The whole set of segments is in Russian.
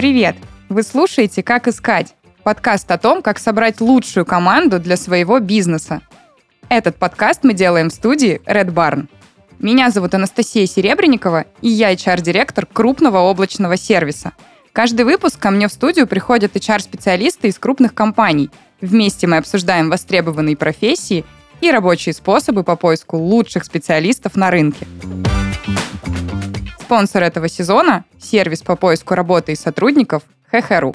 Привет! Вы слушаете «Как искать» – подкаст о том, как собрать лучшую команду для своего бизнеса. Этот подкаст мы делаем в студии Red Barn. Меня зовут Анастасия Серебренникова, и я HR-директор крупного облачного сервиса. Каждый выпуск ко мне в студию приходят HR-специалисты из крупных компаний. Вместе мы обсуждаем востребованные профессии и рабочие способы по поиску лучших специалистов на рынке. Спонсор этого сезона – сервис по поиску работы и сотрудников hh.ru.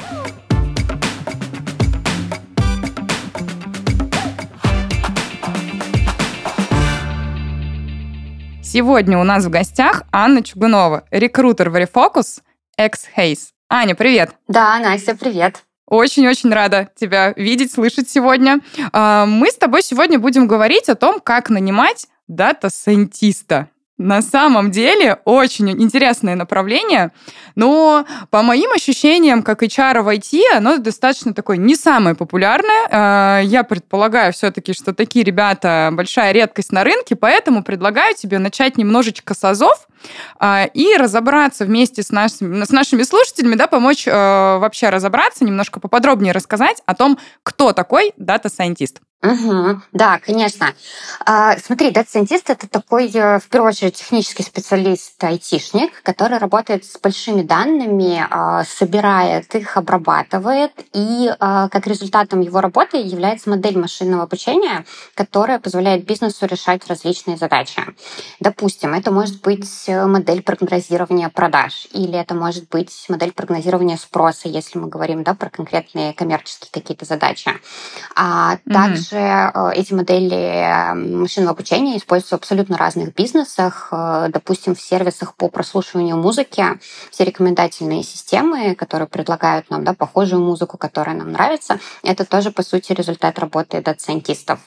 Сегодня у нас в гостях Анна Чугунова, рекрутер Verifocus, экс- Hays. Аня, привет! Да, Настя, привет! Очень-очень рада тебя видеть, слышать сегодня. А, мы с тобой сегодня будем говорить о том, как нанимать дата-сайентиста. На самом деле очень интересное направление, но по моим ощущениям, как HR в IT, оно достаточно такое не самое популярное. А, я предполагаю все-таки, что такие ребята большая редкость на рынке, поэтому предлагаю тебе начать немножечко с азов и разобраться вместе с нашими, с нашими слушателями, да, помочь э, вообще разобраться, немножко поподробнее рассказать о том, кто такой дата-сайентист. Угу, да, конечно. А, смотри, дата-сайентист — это такой, э, в первую очередь, технический специалист, айтишник, который работает с большими данными, а, собирает их, обрабатывает, и а, как результатом его работы является модель машинного обучения, которая позволяет бизнесу решать различные задачи. Допустим, это может быть модель прогнозирования продаж, или это может быть модель прогнозирования спроса, если мы говорим да, про конкретные коммерческие какие-то задачи. А также также э, эти модели машинного обучения используются в абсолютно разных бизнесах, э, допустим, в сервисах по прослушиванию музыки, все рекомендательные системы, которые предлагают нам да, похожую музыку, которая нам нравится, это тоже, по сути, результат работы дата-сайентистов.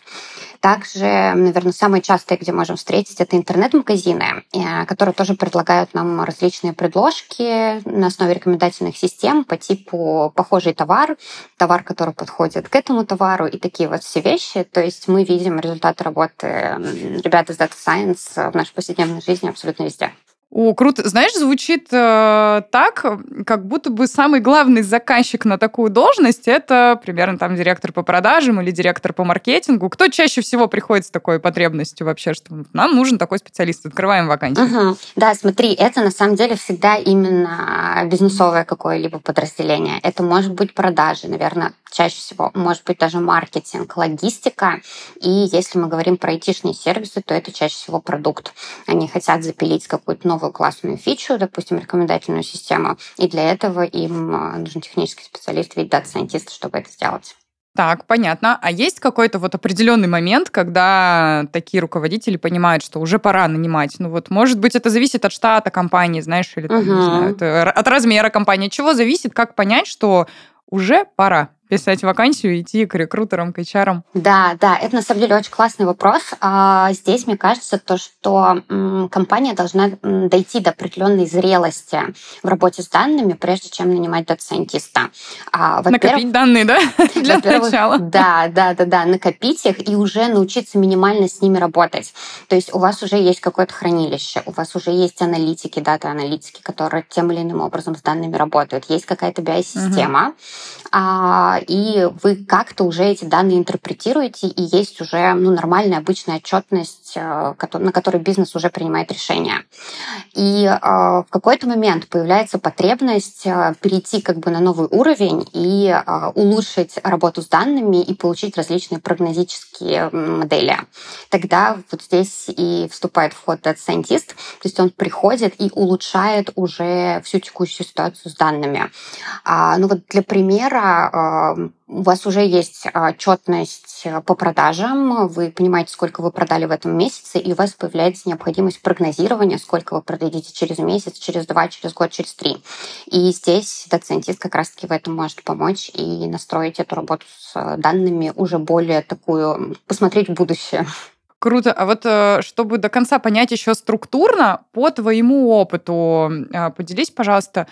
Также, наверное, самые частые, где можем встретить, это интернет-магазины, э, которые тоже предлагают нам различные предложки на основе рекомендательных систем по типу похожий товар, товар, который подходит к этому товару и такие вот все вещи. То есть мы видим результаты работы ребят из Data Science в нашей повседневной жизни абсолютно везде. О, круто. Знаешь, звучит э, так, как будто бы самый главный заказчик на такую должность это примерно там директор по продажам или директор по маркетингу. Кто чаще всего приходит с такой потребностью вообще, что нам нужен такой специалист, открываем вакансию? Угу. Да, смотри, это на самом деле всегда именно бизнесовое какое-либо подразделение. Это может быть продажи, наверное, чаще всего, может быть даже маркетинг, логистика. И если мы говорим про айтишные сервисы, то это чаще всего продукт. Они хотят запилить какую-то новую новую классную фичу, допустим, рекомендательную систему, и для этого им а, нужен технический специалист, ведь дата-сайентист, чтобы это сделать. Так, понятно. А есть какой-то вот определенный момент, когда такие руководители понимают, что уже пора нанимать? Ну вот, может быть, это зависит от штата компании, знаешь, или там, угу. не знаю, от размера компании. От чего зависит, как понять, что уже пора? Писать вакансию, идти к рекрутерам, к HR? Да, да, это на самом деле очень классный вопрос. А, здесь, мне кажется, то, что компания должна дойти до определенной зрелости в работе с данными, прежде чем нанимать дата-сайентиста. А, накопить данные, да, для начала? Да, да, да, да, накопить их и уже научиться минимально с ними работать. То есть у вас уже есть какое-то хранилище, у вас уже есть аналитики, дата-аналитики, которые тем или иным образом с данными работают. Есть какая-то BI-система, угу и вы как-то уже эти данные интерпретируете, и есть уже ну, нормальная обычная отчетность, э, на которой бизнес уже принимает решения. И э, в какой-то момент появляется потребность э, перейти как бы на новый уровень и улучшить работу с данными и получить различные прогнозические модели. Тогда вот здесь и вступает в ход Data Scientist, то есть он приходит и улучшает уже всю текущую ситуацию с данными. А, ну вот для примера у вас уже есть отчетность по продажам, вы понимаете, сколько вы продали в этом месяце, и у вас появляется необходимость прогнозирования, сколько вы продадите через месяц, через два, через год, через три. И здесь дата-сайентист как раз-таки в этом может помочь и настроить эту работу с данными уже более такую, посмотреть в будущее. Круто. А вот э, чтобы до конца понять еще структурно, по твоему опыту, э, поделись, пожалуйста,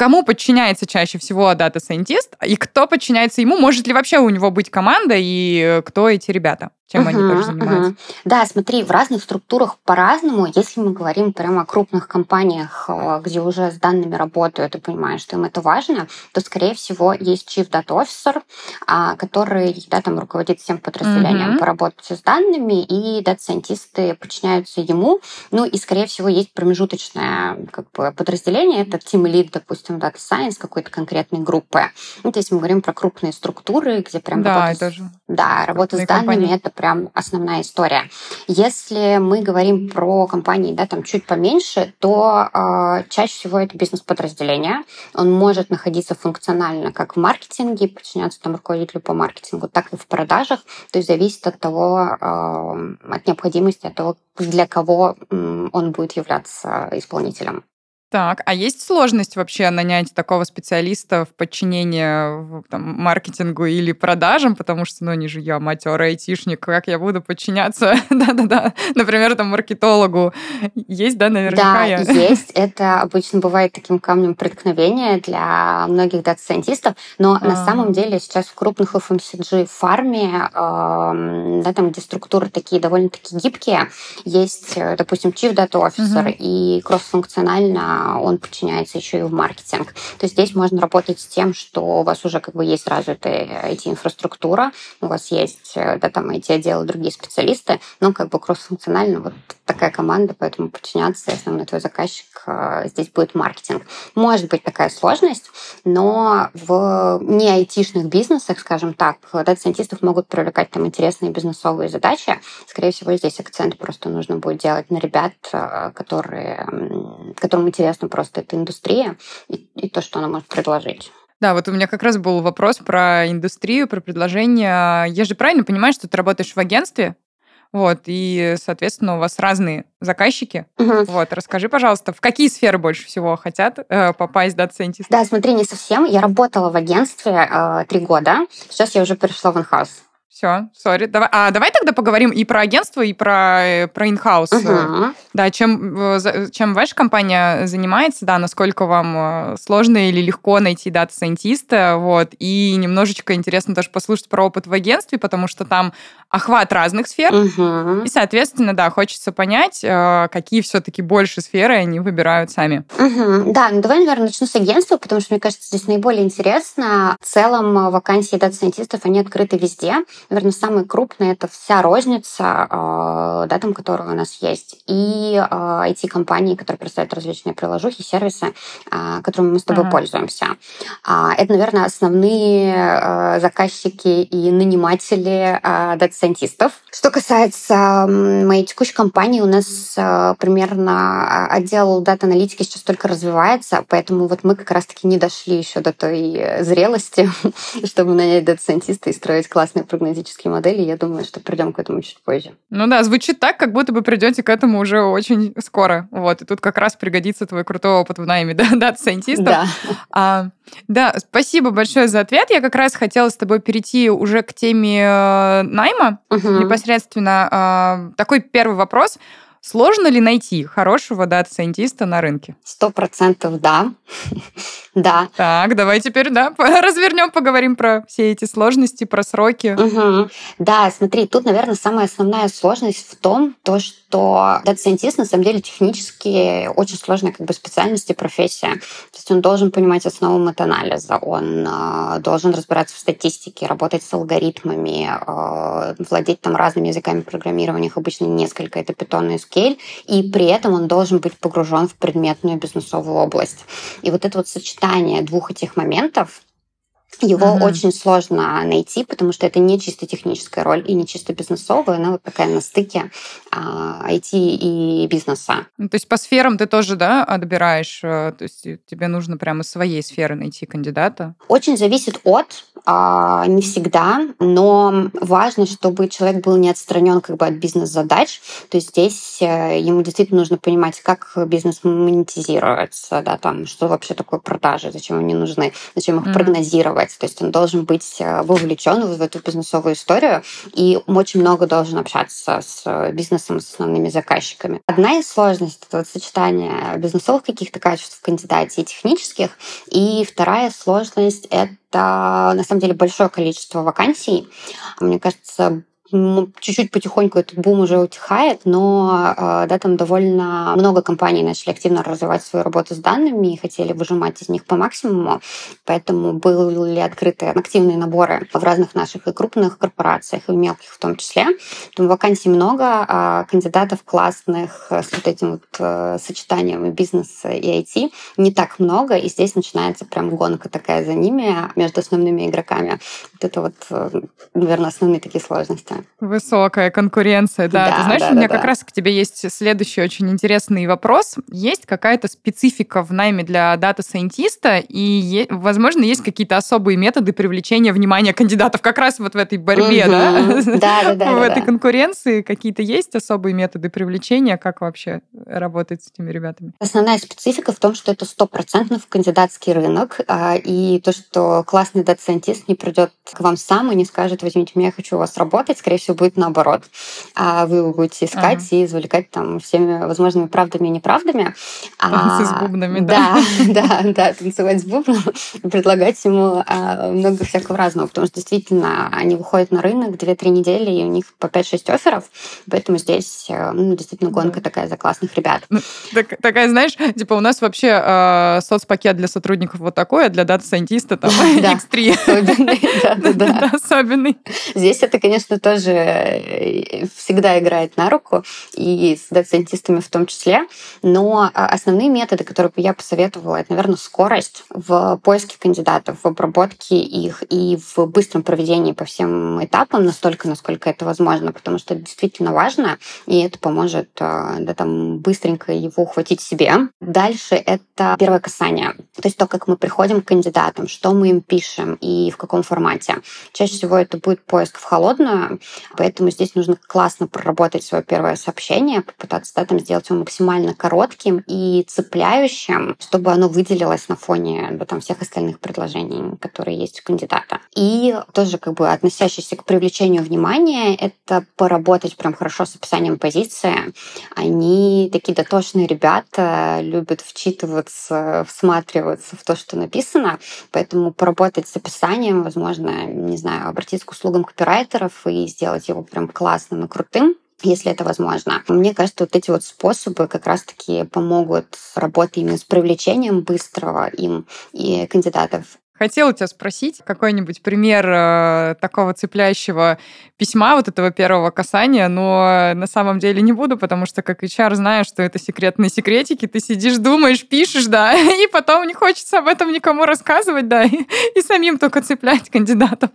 кому подчиняется чаще всего дата-сайентист и кто подчиняется ему? Может ли вообще у него быть команда и кто эти ребята? Чем uh-huh, они тоже занимаются. Uh-huh. Да, смотри, в разных структурах по-разному. Если мы говорим прямо о крупных компаниях, э, где уже с данными работают и понимаешь, что им это важно, то, скорее всего, есть Chief Data Officer, а, который да, там руководит всем подразделением uh-huh. по работе с данными, и дата-сайентисты подчиняются ему. Ну и, скорее всего, есть промежуточное как бы, подразделение, это Team Lead, допустим, Data Science какой-то конкретной группы. Ну, то есть мы говорим про крупные структуры, где прям да, работа, это же да, работа с данными это прям основная история. Если мы говорим про компании, да, там чуть поменьше, то э, чаще всего это бизнес-подразделение. Он может находиться функционально как в маркетинге, подчиняться там руководителю по маркетингу, так и в продажах. То есть зависит от того, э, от необходимости, от того, для кого он будет являться исполнителем. Так, а есть сложность вообще нанять такого специалиста в подчинение там, маркетингу или продажам, потому что, ну, не же я матерый айтишник, как я буду подчиняться, да-да-да, например, там, маркетологу. Есть, да, наверняка? Да, я... есть. Это обычно бывает таким камнем преткновения для многих дата-сайентистов, но а. на самом деле сейчас в крупных FMCG фарме, э, да, там, где структуры такие довольно-таки гибкие, есть, э, допустим, Chief Data Officer угу. и кроссфункционально он подчиняется еще и в маркетинг. То есть здесь можно работать с тем, что у вас уже как бы есть развитая IT-инфраструктура, у вас есть э, да, там IT-отделы, другие специалисты, но как бы кроссфункционально вот такая команда, поэтому подчиняться, основной твой заказчик э, здесь будет маркетинг. Может быть такая сложность, но в не айтишных бизнесах, скажем так, дата-сайентистов могут привлекать там интересные бизнесовые задачи. Скорее всего, здесь акцент просто нужно будет делать на ребят, э, которые, которым интересно интересна просто эта индустрия и, и то, что она может предложить. Да, вот у меня как раз был вопрос про индустрию, про предложение. Я же правильно понимаю, что ты работаешь в агентстве, вот, и, соответственно, у вас разные заказчики. Угу. Вот, расскажи, пожалуйста, в какие сферы больше всего хотят э, попасть дата-сайентисты? Да, смотри, не совсем. Я работала в агентстве э, три года. Сейчас я уже перешла в in-house. Все, sorry. Давай. А давай тогда поговорим и про агентство, и про, э, про in-house. Uh-huh. Да, чем, э, чем ваша компания занимается, да, насколько вам э, сложно или легко найти дата-сайентиста, вот, и немножечко интересно тоже послушать про опыт в агентстве, потому что там охват разных сфер, uh-huh. и, соответственно, да, хочется понять, какие все-таки больше сферы они выбирают сами. Uh-huh. Да, ну давай, наверное, начну с агентства, потому что, мне кажется, здесь наиболее интересно. В целом вакансии дата-сайентистов, они открыты везде, наверное, самый крупный это вся розница, э, да, там, которая у нас есть, и IT-компании, э, которые представляют различные приложухи, сервисы, э, которыми мы с тобой ага. пользуемся. А, это, наверное, основные заказчики и наниматели дата-сайентистов. Что касается моей текущей компании, у нас примерно отдел дата-аналитики сейчас только развивается, поэтому вот мы как раз-таки не дошли еще до той зрелости, чтобы нанять дата-сайентиста и строить классные прогнозирования математические модели, я думаю, что придем к этому чуть позже. Ну да, звучит так, как будто бы придете к этому уже очень скоро. Вот, и тут как раз пригодится твой крутой опыт в найме да, дата-сайентистов. Да. А, да, спасибо большое за ответ. Я как раз хотела с тобой перейти уже к теме э, найма угу. непосредственно. А, такой первый вопрос. Сложно ли найти хорошего дата-сайентиста на рынке? Сто процентов да. да. Так, давай теперь, да, развернем, поговорим про все эти сложности, про сроки. Угу. Да, смотри, тут, наверное, самая основная сложность в том, то, что дата-сайентист, на самом деле, технически очень сложная как бы специальность и профессия. То есть он должен понимать основу мета-анализа, он э, должен разбираться в статистике, работать с алгоритмами, э, владеть там разными языками программирования, их обычно несколько, это Python и SQL, и при этом он должен быть погружен в предметную бизнесовую область. И вот это вот сочетание двух этих моментов, его mm-hmm. очень сложно найти, потому что это не чисто техническая роль и не чисто бизнесовая, она вот такая на стыке а, IT и бизнеса. Ну, то есть по сферам ты тоже, да, отбираешь? Э, то есть тебе нужно прямо своей сферы найти кандидата? Очень зависит от, а, не всегда, но важно, чтобы человек был не отстранен как бы от бизнес-задач. То есть здесь э, ему действительно нужно понимать, как бизнес монетизируется, да, там, что вообще такое продажи, зачем они нужны, зачем их mm-hmm. прогнозировать развивать. То есть он должен быть э, вовлечен в эту бизнесовую историю и очень много должен общаться с бизнесом, с основными заказчиками. Одна из сложностей — это вот сочетание бизнесовых каких-то качеств в кандидате и технических. И вторая сложность — это на самом деле большое количество вакансий. Мне кажется, чуть-чуть потихоньку этот бум уже утихает, но да, там довольно много компаний начали активно развивать свою работу с данными и хотели выжимать из них по максимуму. Поэтому были открыты активные наборы в разных наших и крупных корпорациях, и мелких в том числе. Поэтому вакансий много, а кандидатов классных с вот этим вот э, сочетанием бизнеса и IT не так много, и здесь начинается прям гонка такая за ними между основными игроками. Вот это вот, э, наверное, основные такие сложности. Высокая конкуренция, да. да Ты знаешь, да, у меня да, как да. раз к тебе есть следующий очень интересный вопрос. Есть какая-то специфика в найме для дата-сайентиста, и, возможно, есть какие-то особые методы привлечения внимания кандидатов как раз вот в этой борьбе, угу. да? Да, да, да. В этой конкуренции какие-то есть особые методы привлечения? Как вообще работать с этими ребятами? Основная специфика в том, что это стопроцентно кандидатский рынок, а, и то, что классный дата-сайентист не придет к вам сам и не скажет, возьмите меня, я хочу у вас работать, скорее всего, будет наоборот. А вы будете искать ага. и извлекать там всеми возможными правдами и неправдами. А, с бубнами, да. Да, да, да, танцевать с бубном, предлагать ему а, много всякого разного, потому что действительно они выходят на рынок 2-3 недели, и у них по 5-6 офферов, поэтому здесь э, ну, действительно гонка такая за классных ребят. Ну, так, такая, знаешь, типа у нас вообще э, соцпакет для сотрудников вот такой, а для дата-сайентиста там x3. Особенный, да, Особенный. Здесь это, конечно, тоже э, всегда играет на руку, и с дата-сайентистами в том числе, но а, основные методы, которые бы я посоветовала, это, наверное, скорость в поиске кандидатов, в обработке их и в быстром проведении по всем этапам настолько, насколько это возможно, потому что это действительно важно, и это поможет э, да, там, быстренько его ухватить себе. Дальше это первое касание. То есть то, как мы приходим к кандидатам, что мы им пишем и в каком формате. Чаще всего это будет поиск в холодную, поэтому здесь нужно классно проработать свое первое сообщение, попытаться да, там, сделать его максимально коротким и цепляющим, чтобы оно выделилось на фоне да, там, всех остальных предложений, которые есть у кандидата. И тоже как бы относящийся к привлечению внимания, это поработать прям хорошо с описанием позиции. Они такие дотошные ребята, любят вчитываться, всматриваться в то, что написано, поэтому поработать с описанием, возможно, не знаю, обратиться к услугам копирайтеров и сделать его прям классным и крутым если это возможно. Мне кажется, вот эти вот способы как раз-таки помогут работать именно с привлечением быстрого им и кандидатов Хотела тебя спросить какой-нибудь пример э, такого цепляющего письма, вот этого первого касания, но на самом деле не буду, потому что как HR знаю, что это секретные секретики, ты сидишь, думаешь, пишешь, да, и потом не хочется об этом никому рассказывать, да, и, и самим только цеплять кандидатов.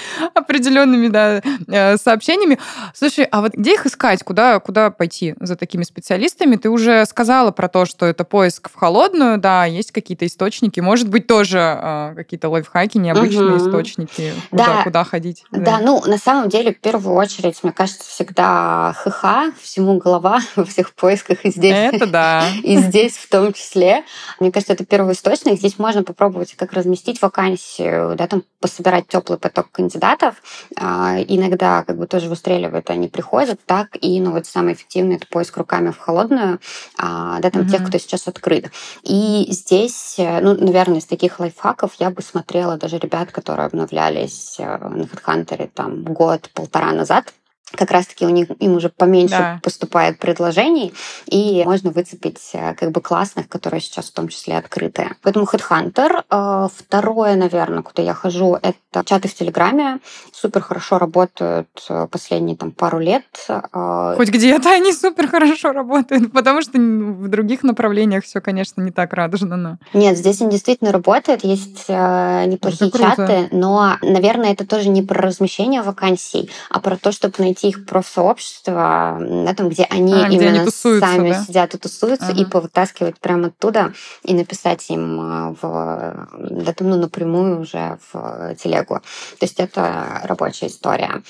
определенными да, э, сообщениями. Слушай, а вот где их искать? Куда, куда пойти за такими специалистами? Ты уже сказала про то, что это поиск в холодную, да, есть какие-то источники. Может быть, тоже э, какие-то лайфхаки, необычные угу. источники, куда, да. куда ходить. Да. да, ну, на самом деле, в первую очередь, мне кажется, всегда ХХ, всему голова во всех поисках и здесь. Это да. И здесь в том числе. Мне кажется, это первый источник. Здесь можно попробовать как разместить вакансию, да, там пособирать теплый поток кандидатов. А, иногда как бы тоже выстреливают, они приходят, так и, ну вот самый эффективный это поиск руками в холодную, а, да, там mm-hmm. тех, кто сейчас открыт. И здесь, э, ну, наверное, из таких лайфхаков я бы смотрела даже ребят, которые обновлялись э, на HeadHunter там год-полтора назад, как раз-таки у них им уже поменьше да. поступает предложений, и можно выцепить э, как бы классных, которые сейчас в том числе открытые. Поэтому Headhunter. Э, второе, наверное, куда я хожу, это чаты в Телеграме. Супер хорошо работают э, последние там пару лет. Хоть где-то они супер хорошо работают, потому что в других направлениях все, конечно, не так радужно. Но... Нет, здесь они действительно работают, есть неплохие чаты, но, наверное, это тоже не про размещение вакансий, а про то, чтобы найти найти их профсообщество, да, там, где они а, именно где они тусуются, сами да? сидят и тусуются, ага. и повытаскивать прямо оттуда и написать им а, в, да, там, ну, напрямую уже в телегу. То есть это рабочая история.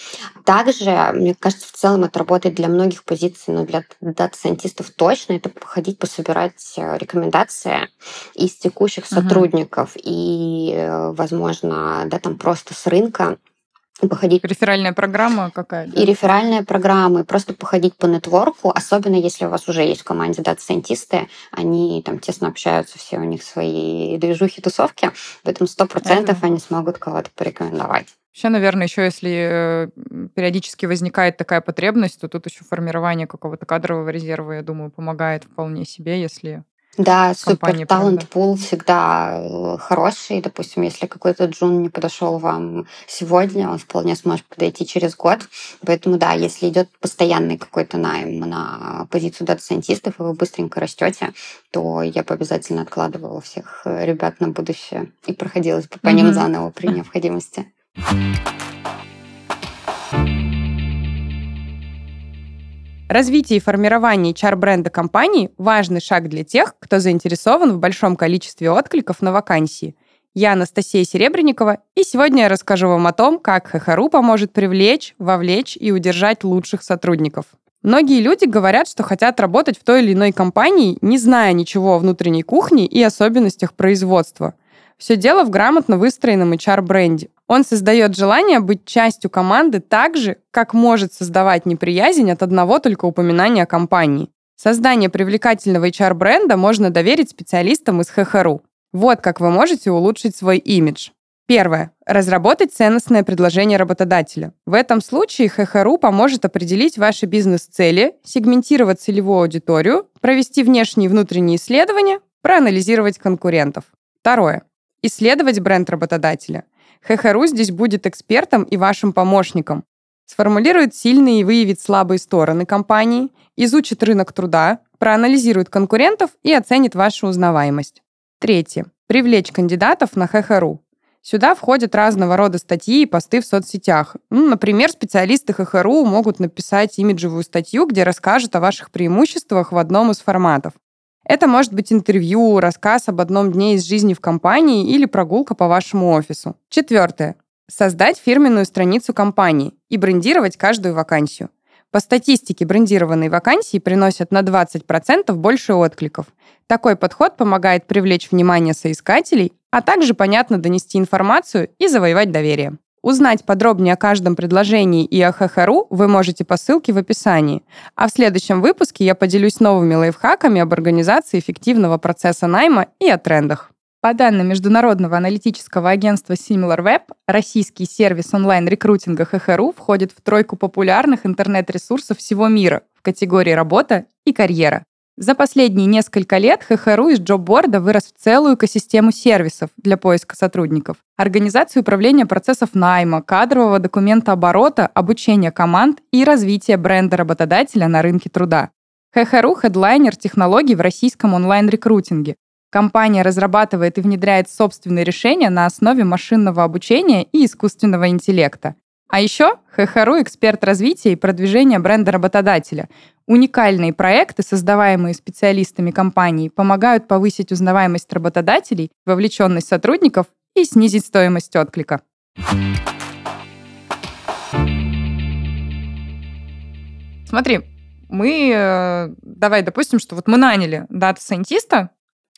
Также, мне кажется, в целом это работает для многих позиций, но для дата-сайентистов точно это походить, пособирать э, рекомендации из текущих сотрудников ага. и, э, возможно, да, там просто с рынка походить. Реферальная программа какая? И реферальная программа, и просто походить по нетворку, особенно если у вас уже есть в команде дата-сайентисты, они там тесно общаются, все у них свои движухи, тусовки, поэтому сто процентов они смогут кого-то порекомендовать. Вообще, наверное, еще если э, периодически возникает такая потребность, то тут еще формирование какого-то кадрового резерва, я думаю, помогает вполне себе, если да, супер talent pool всегда э, хороший. Допустим, если какой-то джун не подошел вам сегодня, он вполне сможет подойти через год. Поэтому да, если идет постоянный какой-то найм на позицию дата-сайентистов, и вы быстренько растете, то я бы обязательно откладывала всех э, ребят на будущее и проходилась бы по mm-hmm. ним заново при необходимости. Развитие и формирование HR-бренда компании – важный шаг для тех, кто заинтересован в большом количестве откликов на вакансии. Я Анастасия Серебренникова, и сегодня я расскажу вам о том, как ХХРУ поможет привлечь, вовлечь и удержать лучших сотрудников. Многие люди говорят, что хотят работать в той или иной компании, не зная ничего о внутренней кухне и особенностях производства. Все дело в грамотно выстроенном HR-бренде. Он создает желание быть частью команды так же, как может создавать неприязнь от одного только упоминания о компании. Создание привлекательного HR-бренда можно доверить специалистам из ХХРУ. Вот как вы можете улучшить свой имидж. Первое. Разработать ценностное предложение работодателя. В этом случае ХХРУ поможет определить ваши бизнес-цели, сегментировать целевую аудиторию, провести внешние и внутренние исследования, проанализировать конкурентов. Второе. Исследовать бренд работодателя. ХХРУ здесь будет экспертом и вашим помощником. Сформулирует сильные и выявит слабые стороны компании, изучит рынок труда, проанализирует конкурентов и оценит вашу узнаваемость. Третье. Привлечь кандидатов на ХХРУ. Сюда входят разного рода статьи и посты в соцсетях. Ну, например, специалисты ХХРУ могут написать имиджевую статью, где расскажут о ваших преимуществах в одном из форматов. Это может быть интервью, рассказ об одном дне из жизни в компании или прогулка по вашему офису. Четвертое. Создать фирменную страницу компании и брендировать каждую вакансию. По статистике, брендированные вакансии приносят на 20% больше откликов. Такой подход помогает привлечь внимание соискателей, а также понятно донести информацию и завоевать доверие. Узнать подробнее о каждом предложении и о ХХРУ вы можете по ссылке в описании. А в следующем выпуске я поделюсь новыми лайфхаками об организации эффективного процесса найма и о трендах. По данным международного аналитического агентства SimilarWeb, российский сервис онлайн-рекрутинга ХХРУ входит в тройку популярных интернет-ресурсов всего мира в категории «Работа» и «Карьера». За последние несколько лет ХХРУ из джобборда вырос в целую экосистему сервисов для поиска сотрудников. Организацию управления процессов найма, кадрового документа оборота, обучения команд и развития бренда работодателя на рынке труда. ХХРУ – хедлайнер технологий в российском онлайн-рекрутинге. Компания разрабатывает и внедряет собственные решения на основе машинного обучения и искусственного интеллекта. А еще ХХРУ – эксперт развития и продвижения бренда работодателя. Уникальные проекты, создаваемые специалистами компании, помогают повысить узнаваемость работодателей, вовлеченность сотрудников и снизить стоимость отклика. Смотри, мы, э, давай допустим, что вот мы наняли дата-сайентиста,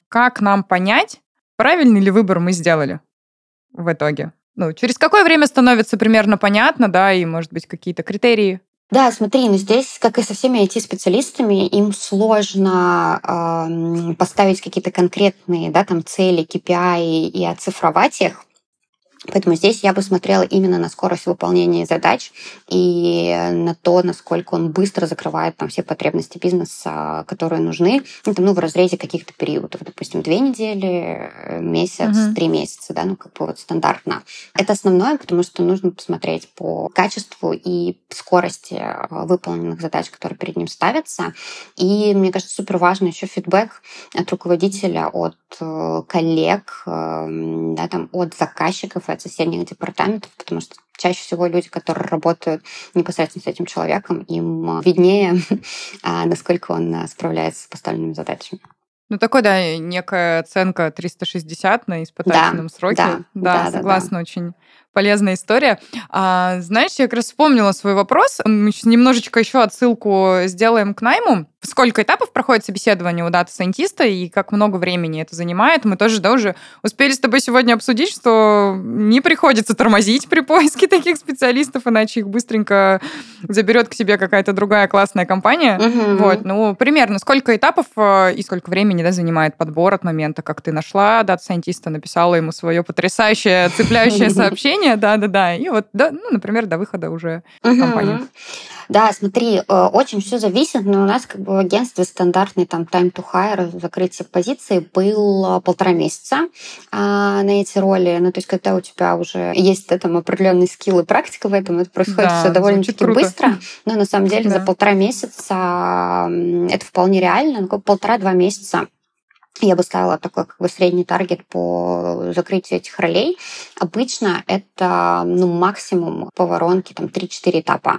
как нам понять, правильный ли выбор мы сделали в итоге? Ну, через какое время становится примерно понятно, да, и, может быть, какие-то критерии? Да, смотри, ну здесь, как и со всеми IT-специалистами, им сложно э, поставить какие-то конкретные да, там, цели, KPI и оцифровать их. Поэтому здесь я бы смотрела именно на скорость выполнения задач и на то, насколько он быстро закрывает там все потребности бизнеса, которые нужны, ну, там, ну в разрезе каких-то периодов, допустим, две недели, месяц, uh-huh. три месяца, да, ну как бы вот стандартно. Это основное, потому что нужно посмотреть по качеству и скорости э, выполненных задач, которые перед ним ставятся. И мне кажется, супер важно еще фидбэк от руководителя, от э, коллег, эм, да, там, от заказчиков от соседних департаментов, потому что чаще всего люди, которые работают непосредственно с этим человеком, им виднее, а, насколько он а, справляется с поставленными задачами. Ну, такой, да, некая оценка 360 на испытательном да, сроке. Да, да, да согласна, да. очень полезная история. А, знаешь, я как раз вспомнила свой вопрос. Мы сейчас немножечко еще отсылку сделаем к найму. Сколько этапов проходит собеседование у дата-сайентиста и как много времени это занимает. Мы тоже да, уже успели с тобой сегодня обсудить, что не приходится тормозить при поиске таких специалистов, иначе их быстренько заберет к себе какая-то другая классная компания. Угу. Вот, ну, примерно сколько этапов э, и сколько времени да, занимает подбор от момента, как ты нашла дата-сайентиста, написала ему свое потрясающее, цепляющее сообщение, обучения, да-да-да, и вот, да, ну, например, до выхода уже в компанию. Да, смотри, э, очень все зависит, но у нас как бы в агентстве стандартный там time to hire, закрытие позиции был полтора месяца а, на эти роли. Ну, то есть, когда у тебя уже есть там определенный скилл и практика в этом, это происходит да, все довольно-таки быстро. Но на самом деле да. за полтора месяца это вполне реально. Ну, полтора-два месяца я бы ставила такой как бы средний таргет по закрытию этих ролей. Обычно это ну, максимум по воронке там 3-4 этапа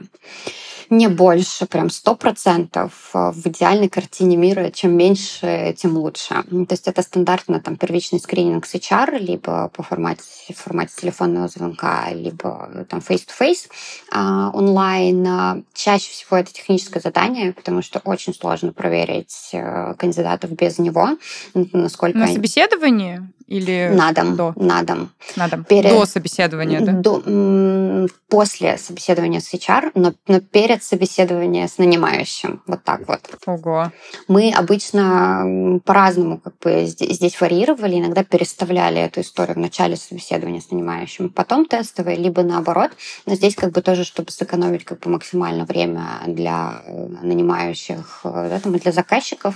не больше, прям сто процентов э, в идеальной картине мира, чем меньше, тем лучше. То есть это стандартно там первичный скрининг с HR, либо по формате, в формате телефонного звонка, либо э, там face-to-face а, онлайн. А, чаще всего это техническое задание, потому что очень сложно проверить э, кандидатов без него, насколько... На собеседовании? Или на дом, до? На дом. На дом. Перед... До собеседования, да? До, после собеседования с HR, но, но перед собеседованием с нанимающим. Вот так вот. Ого. Мы обычно по-разному как бы здесь варьировали, иногда переставляли эту историю в начале собеседования с нанимающим, потом тестовые, либо наоборот. Но здесь как бы тоже, чтобы сэкономить как бы максимально время для э, нанимающих, э, да, там, и для заказчиков,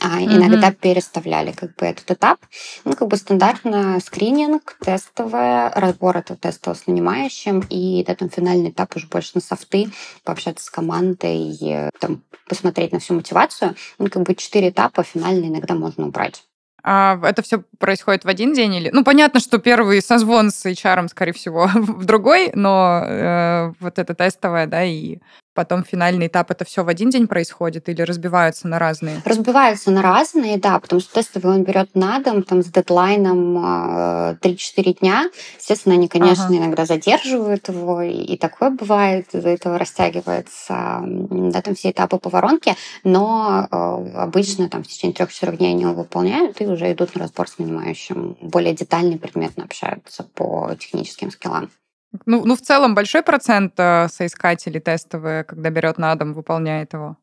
а, иногда mm-hmm. переставляли как бы этот этап. Ну, как бы стандартно скрининг, тестовое, разбор этого тестового с нанимающим, и да, там финальный этап уже больше на софты, пообщаться с командой, э, там, посмотреть на всю мотивацию. Ну, как бы четыре этапа, финальный иногда можно убрать. А это все происходит в один день или? Ну, понятно, что первый созвон с HR, скорее всего, в другой, но э, вот это тестовое, да, и потом финальный этап, это все в один день происходит или разбиваются на разные? Разбиваются на разные, да, потому что тестовый он берет на дом, там, с дедлайном 3-4 э, дня. Естественно, они, конечно, ага. иногда задерживают его, и такое бывает, из-за этого растягивается, да, там все этапы по воронке, но э, обычно там в течение 3-4 дней они его выполняют и уже идут на разбор с нанимающим. Более детально предметно общаются по техническим скиллам. Ну, ну, в целом большой процент э, соискателей тестовые, когда берет на дом, выполняет его?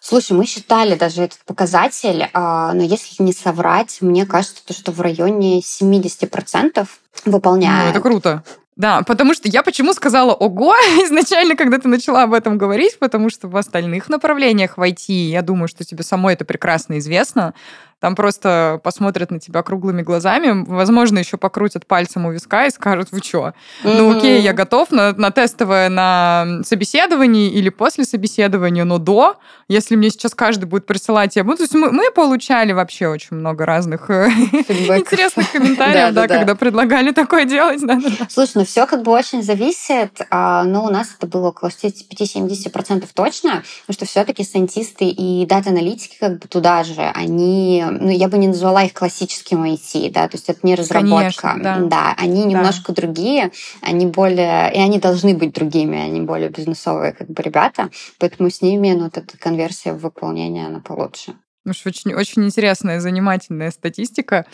Слушай, мы считали даже этот показатель, а, но если не соврать, мне кажется, то, что в районе 70% выполняют. Ну, это круто. Да, потому что я почему сказала «ого» изначально, когда ты начала об этом говорить, потому что в остальных направлениях в IT, я думаю, что тебе самой это прекрасно известно, там просто посмотрят на тебя круглыми глазами, возможно, еще покрутят пальцем у виска и скажут, вы что? Mm-hmm. Ну окей, я готов на, на тестовое на собеседовании или после собеседования, но до, если мне сейчас каждый будет присылать, я буду... То есть мы, мы получали вообще очень много разных э, интересных комментариев, да, когда предлагали такое делать. Слушай, ну все как бы очень зависит, а, но у нас это было около 65-70% точно, потому что все-таки сайентисты и дата-аналитики как бы туда же, они ну, я бы не назвала их классическим IT, да, то есть это не разработка. Конечно, да. да, они немножко да. другие, они более, и они должны быть другими, они более бизнесовые как бы ребята, поэтому с ними ну, вот эта конверсия в выполнение, она получше. Что, очень, очень интересная, занимательная статистика.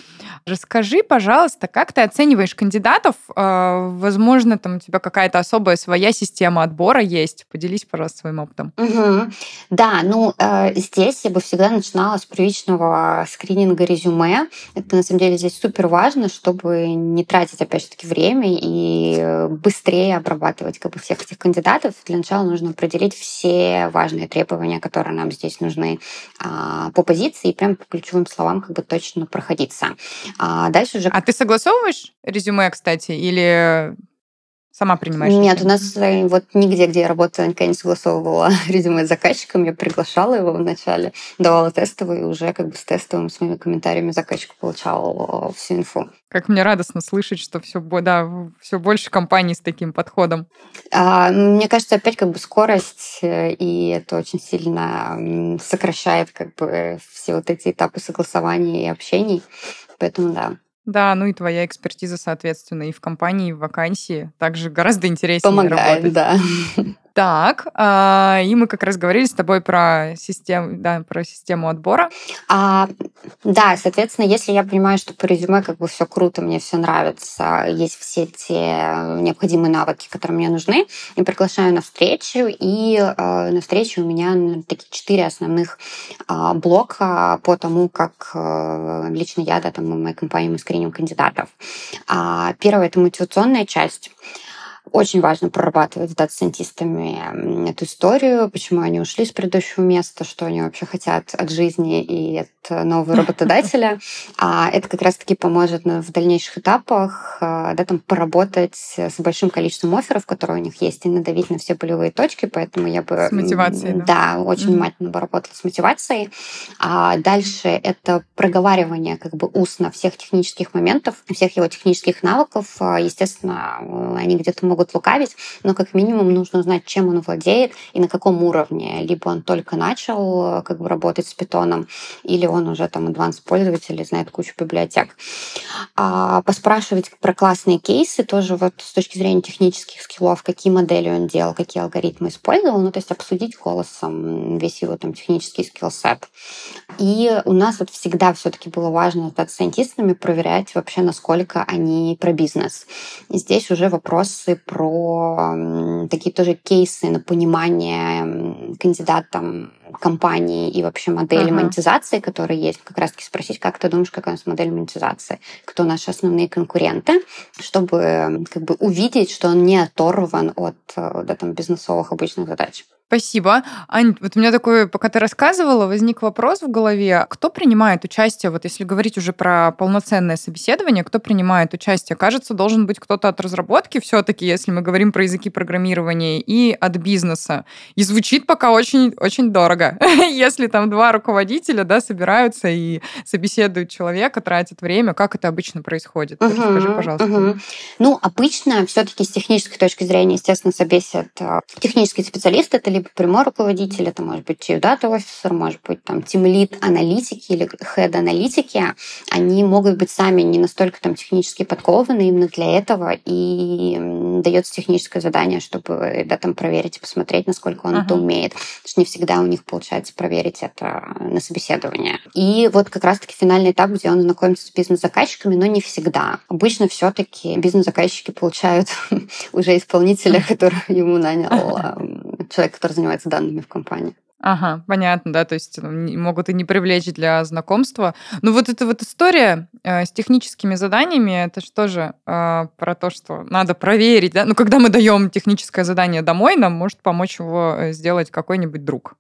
Расскажи, пожалуйста, как ты оцениваешь кандидатов? А, возможно, там у тебя какая-то особая своя система отбора есть. Поделись, пожалуйста, своим опытом. Угу. Да, ну э, здесь я бы всегда начинала с первичного скрининга резюме. Это на самом деле здесь супер важно, чтобы не тратить, опять же таки, время и быстрее обрабатывать как бы всех этих кандидатов. Для начала нужно определить все важные требования, которые нам здесь нужны а, по позиции и прям по ключевым словам как бы точно проходиться. А дальше уже... А ты согласовываешь резюме, кстати, или Сама принимаешь? Нет, у нас э, вот нигде, где я работала, никогда не согласовывала резюме с заказчиком. Я приглашала его вначале, давала тестовый, и уже как бы с тестовым, с моими комментариями заказчик получал э, всю инфу. Как мне радостно слышать, что все, да, все больше компаний с таким подходом. А, мне кажется, опять как бы скорость, э, и это очень сильно сокращает как бы все вот эти этапы согласования и общений. Поэтому да. Да, ну и твоя экспертиза, соответственно, и в компании, и в вакансии также гораздо интереснее Помогает, работать. да. Так, а, и мы как раз говорили с тобой про систему, да, про систему отбора. А, да, соответственно, если я понимаю, что по резюме как бы все круто, мне все нравится, есть все те необходимые навыки, которые мне нужны, я приглашаю на встречу, и э, на встрече у меня ну, такие четыре основных э, блока по тому, как э, лично я, да, там, в моей компании мы скриним кандидатов. А, первое — это мотивационная часть. Очень важно прорабатывать с дата-сайентистами эту историю, почему они ушли с предыдущего места, что они вообще хотят от жизни и от нового работодателя. А это как раз-таки поможет в дальнейших этапах да, там, поработать с большим количеством офферов, которые у них есть, и надавить на все болевые точки. Поэтому я бы... С мотивацией, да? Да, очень mm-hmm. внимательно бы работала с мотивацией. А дальше это проговаривание как бы устно всех технических моментов, всех его технических навыков. Естественно, они где-то могут лукавить, но как минимум нужно узнать, чем он владеет и на каком уровне. Либо он только начал как бы работать с Python ом, или он уже там advanced пользователь и знает кучу библиотек. А, поспрашивать про классные кейсы тоже вот с точки зрения технических скиллов, какие модели он делал, какие алгоритмы использовал, ну то есть обсудить голосом весь его там технический skillset. И у нас вот всегда все-таки было важно с дата-сайентистами проверять вообще, насколько они про бизнес. И здесь уже вопросы про такие тоже кейсы на понимание кандидатам компании и вообще модели uh-huh. монетизации, которые есть, как раз таки спросить, как ты думаешь, какая у нас модель монетизации, кто наши основные конкуренты, чтобы как бы увидеть, что он не оторван от да, там, бизнесовых обычных задач. Спасибо. Ань, вот у меня такой, пока ты рассказывала, возник вопрос в голове. Кто принимает участие, вот если говорить уже про полноценное собеседование, кто принимает участие? Кажется, должен быть кто-то от разработки все таки если мы говорим про языки программирования, и от бизнеса. И звучит пока очень-очень дорого. если там два руководителя да, собираются и собеседуют человека, тратят время, как это обычно происходит? Uh-huh, Расскажи, пожалуйста. Ну, обычно все таки с технической точки зрения, естественно, собесят э, технический специалист, это либо прямой руководитель, это может быть data officer, может быть там lead аналитики или head аналитики, они могут быть сами не настолько там технически подкованы именно для этого, и дается техническое задание, чтобы да, там проверить и посмотреть, насколько он uh-huh. это умеет. Потому что не всегда у них получается проверить это на собеседовании. И вот как раз-таки финальный этап, где он знакомится с бизнес-заказчиками, но не всегда. Обычно все-таки бизнес-заказчики получают уже исполнителя, который ему нанял человек, который занимается данными в компании. Ага, понятно, да, то есть ну, могут и не привлечь для знакомства. Ну вот эта вот история э, с техническими заданиями, это же э, про то, что надо проверить, да? Ну когда мы даем техническое задание домой, нам может помочь его э, сделать какой-нибудь друг.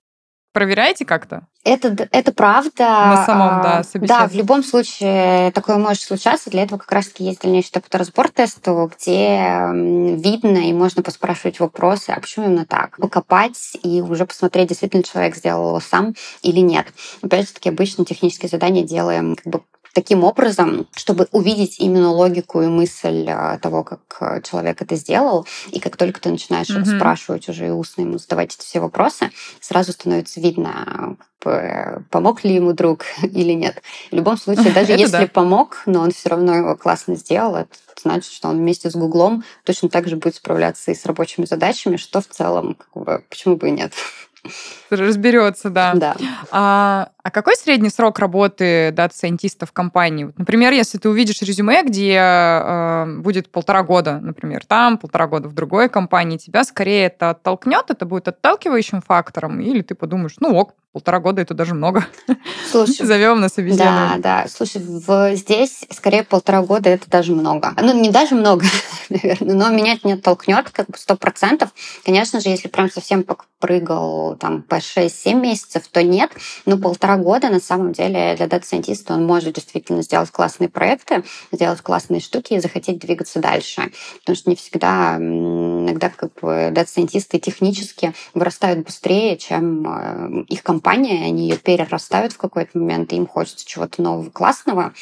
Проверяете как-то? Это, это правда. На самом, да, Да, в любом случае такое может случаться. Для этого как раз-таки есть дальнейший этап разбор тестового, где видно и можно поспрашивать вопросы, а почему именно так? Покопать и уже посмотреть, действительно человек сделал его сам или нет. Опять же таки, обычно технические задания делаем как бы таким образом, чтобы увидеть именно логику и мысль а, того, как а, человек это сделал. И как только ты начинаешь mm-hmm. спрашивать уже и устно ему задавать эти все вопросы, сразу становится видно, помог ли ему друг или нет. В любом случае, даже если помог, но он все равно его классно сделал, это значит, что он вместе с Гуглом точно так же будет справляться и с рабочими задачами, что в целом, как бы, почему бы и нет. Разберется, да. Да. А, а какой средний срок работы дата-сайентиста в компании? Например, если ты увидишь резюме, где э, будет полтора года, например, там, полтора года в другой компании, тебя скорее это оттолкнет, это будет отталкивающим фактором, или ты подумаешь, ну ok, полтора года это даже много. Слушай, Зовем на собеседование. Да, да. Слушай, в, здесь скорее полтора года это даже много. Ну, не даже много, наверное, но меня это не оттолкнет, как бы сто процентов. Конечно же, если прям совсем прыгал там по 6-7 месяцев, то нет. Но полтора года на самом деле для дата-сайентиста он может действительно сделать классные проекты, сделать классные штуки и захотеть двигаться дальше. Потому что не всегда, иногда как бы дата-сайентисты технически вырастают быстрее, чем э, их компания компания, они ее перерастают в какой-то момент, и им хочется чего-то нового, классного.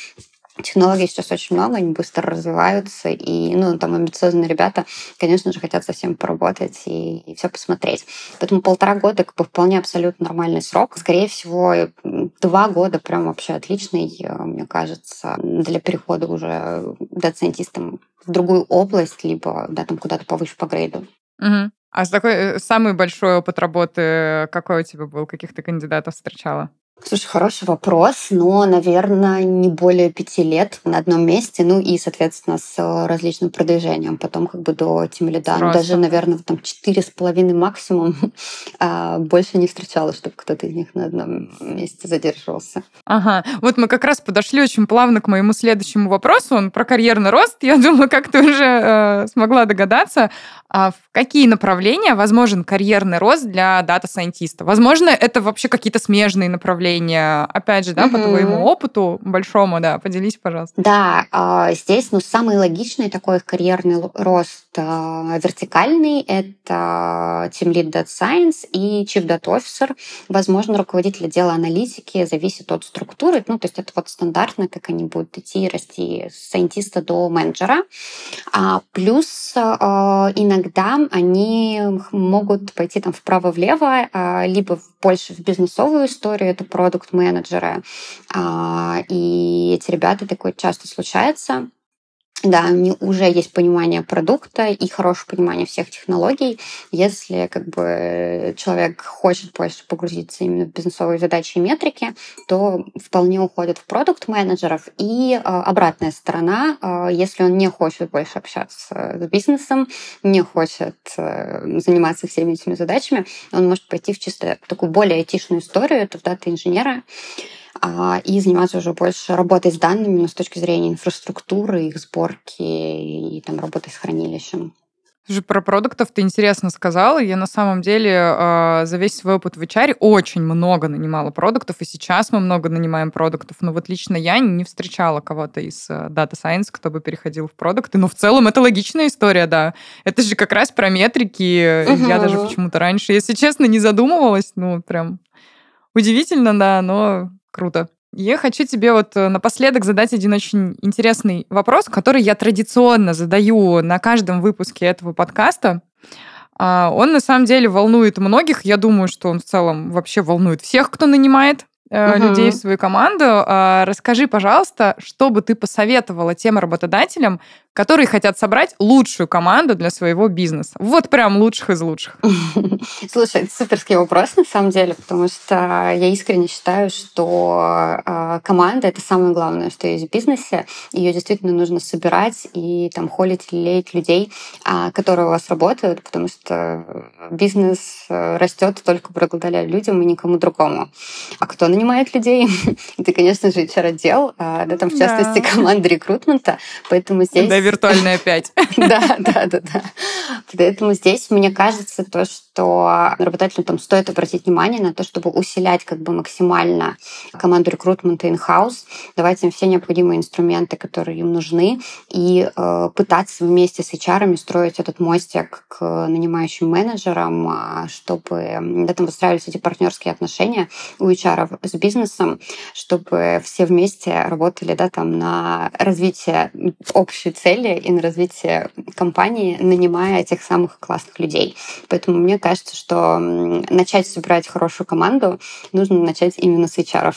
Технологий сейчас очень много, они быстро развиваются, и ну, там амбициозные ребята, конечно же, хотят совсем поработать и, и все посмотреть. Поэтому полтора года как бы вполне абсолютно нормальный срок. Скорее всего, два года прям вообще отличный, мне кажется, для перехода уже доцентистом в другую область, либо да, там куда-то повыше по грейду. Угу. А с такой э, самый большой опыт работы какой у тебя был? Каких ты кандидатов встречала? Слушай, хороший вопрос, но, наверное, не более пяти лет на одном месте, ну и, соответственно, с различным продвижением. Потом как бы до Тимлида, ну, даже, наверное, там четыре с половиной максимум. А больше не встречала, чтобы кто-то из них на одном месте задерживался. Ага, вот мы как раз подошли очень плавно к моему следующему вопросу. Он про карьерный рост. Я думаю, как ты уже э, смогла догадаться. А в какие направления возможен карьерный рост для дата-сайентиста? Возможно, это вообще какие-то смежные направления. Опять же, да, mm-hmm. по твоему опыту большому, да, поделись, пожалуйста. Да, а, здесь, ну, самый логичный такой карьерный рост а, вертикальный — это Team Lead Data Science и Chief Data Officer. Возможно, руководитель отдела аналитики зависит от структуры. Ну, то есть это вот стандартно, как они будут идти и расти с сайентиста до менеджера. Плюс иногда иногда они могут пойти там вправо-влево, а, либо больше в бизнесовую историю, это продукт-менеджеры. А, и эти ребята такое часто случается. Да, у них уже есть понимание продукта и хорошее понимание всех технологий. Если как бы человек хочет больше погрузиться именно в бизнесовые задачи и метрики, то вполне уходит в продукт-менеджеров. И э, обратная сторона, э, если он не хочет больше общаться с бизнесом, не хочет э, заниматься всеми этими задачами, он может пойти в чисто такую более айтишную историю, это в дата-инженера, а, и заниматься уже больше работой с данными, но с точки зрения инфраструктуры, их сборки и там работы с хранилищем. Про продуктов ты интересно сказала. Я на самом деле э, за весь свой опыт в HR очень много нанимала продуктов, и сейчас мы много нанимаем продуктов. Но вот лично я не встречала кого-то из э, Data Science, кто бы переходил в продукты. Но в целом это логичная история, да. Это же как раз про метрики. Угу. Я даже почему-то раньше, если честно, не задумывалась. Ну, прям удивительно, да, но Круто. Я хочу тебе вот э, напоследок задать один очень интересный вопрос, который я традиционно задаю на каждом выпуске этого подкаста. А, он на самом деле волнует многих. Я думаю, что он в целом вообще волнует всех, кто нанимает угу. людей в свою команду. А, расскажи, пожалуйста, что бы ты посоветовала тем работодателям, которые хотят собрать лучшую команду для своего бизнеса. Вот прям лучших из лучших. Слушай, это суперский вопрос на самом деле, потому что я искренне считаю, что э, команда — это самое главное, что есть в бизнесе. Ее действительно нужно собирать и там холить, лелеять людей, э, которые у вас работают, потому что бизнес э, растет только благодаря людям и никому другому. А кто нанимает людей? это, конечно же, HR-отдел, э, да, там, в частности, да. команда рекрутмента. Поэтому здесь виртуальная 5. Да, да, да, да. Поэтому здесь, мне кажется, то, что работодателю там стоит обратить внимание на то, чтобы усилять как бы максимально команду рекрутмента in-house, давать им все необходимые инструменты, которые им нужны, и э, пытаться вместе с HR строить этот мостик к нанимающим менеджерам, а, чтобы да, там выстраивались эти партнерские отношения у HR с бизнесом, чтобы все вместе работали да, там, на развитие общей цели цели и на развитие компании, нанимая этих самых классных людей. Поэтому мне кажется, что начать собирать хорошую команду нужно начать именно с HR.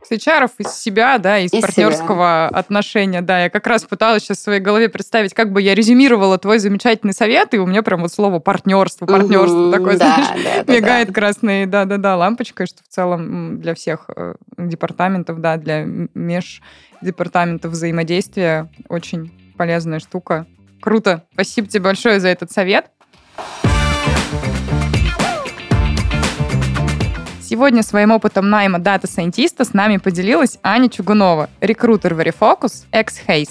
С HR, из себя, да, из, из партнерского себя. отношения, да. Я как раз пыталась сейчас в своей голове представить, как бы я резюмировала твой замечательный совет, и у меня прям вот слово партнерство, партнерство угу, такое, да, знаешь, да, да, мигает да. красной, да-да-да, лампочкой, что в целом для всех э, департаментов, да, для междепартаментов взаимодействия очень полезная штука. Круто. Спасибо тебе большое за этот совет. Сегодня своим опытом найма дата-сайентиста с нами поделилась Аня Чугунова, рекрутер Verifocus, ex-Hays.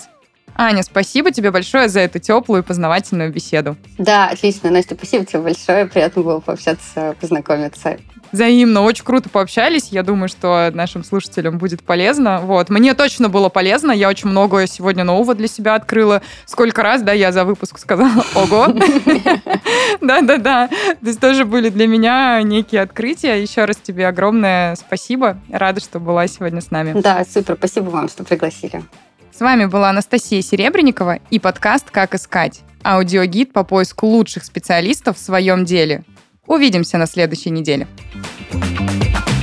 Аня, спасибо тебе большое за эту теплую и познавательную беседу. Да, отлично, Настя, спасибо тебе большое. Приятно было пообщаться, познакомиться. Взаимно, очень круто пообщались. Я думаю, что нашим слушателям будет полезно. Вот. Мне точно было полезно. Я очень много сегодня нового для себя открыла. Сколько раз, да, я за выпуск сказала «Ого!» Да-да-да. То есть тоже были для меня некие открытия. Еще раз тебе огромное спасибо. Рада, что была сегодня с нами. Да, супер. Спасибо вам, что пригласили. С вами была Анастасия Серебренникова и подкаст «Как искать» аудиогид по поиску лучших специалистов в своем деле. Увидимся на следующей неделе. thank you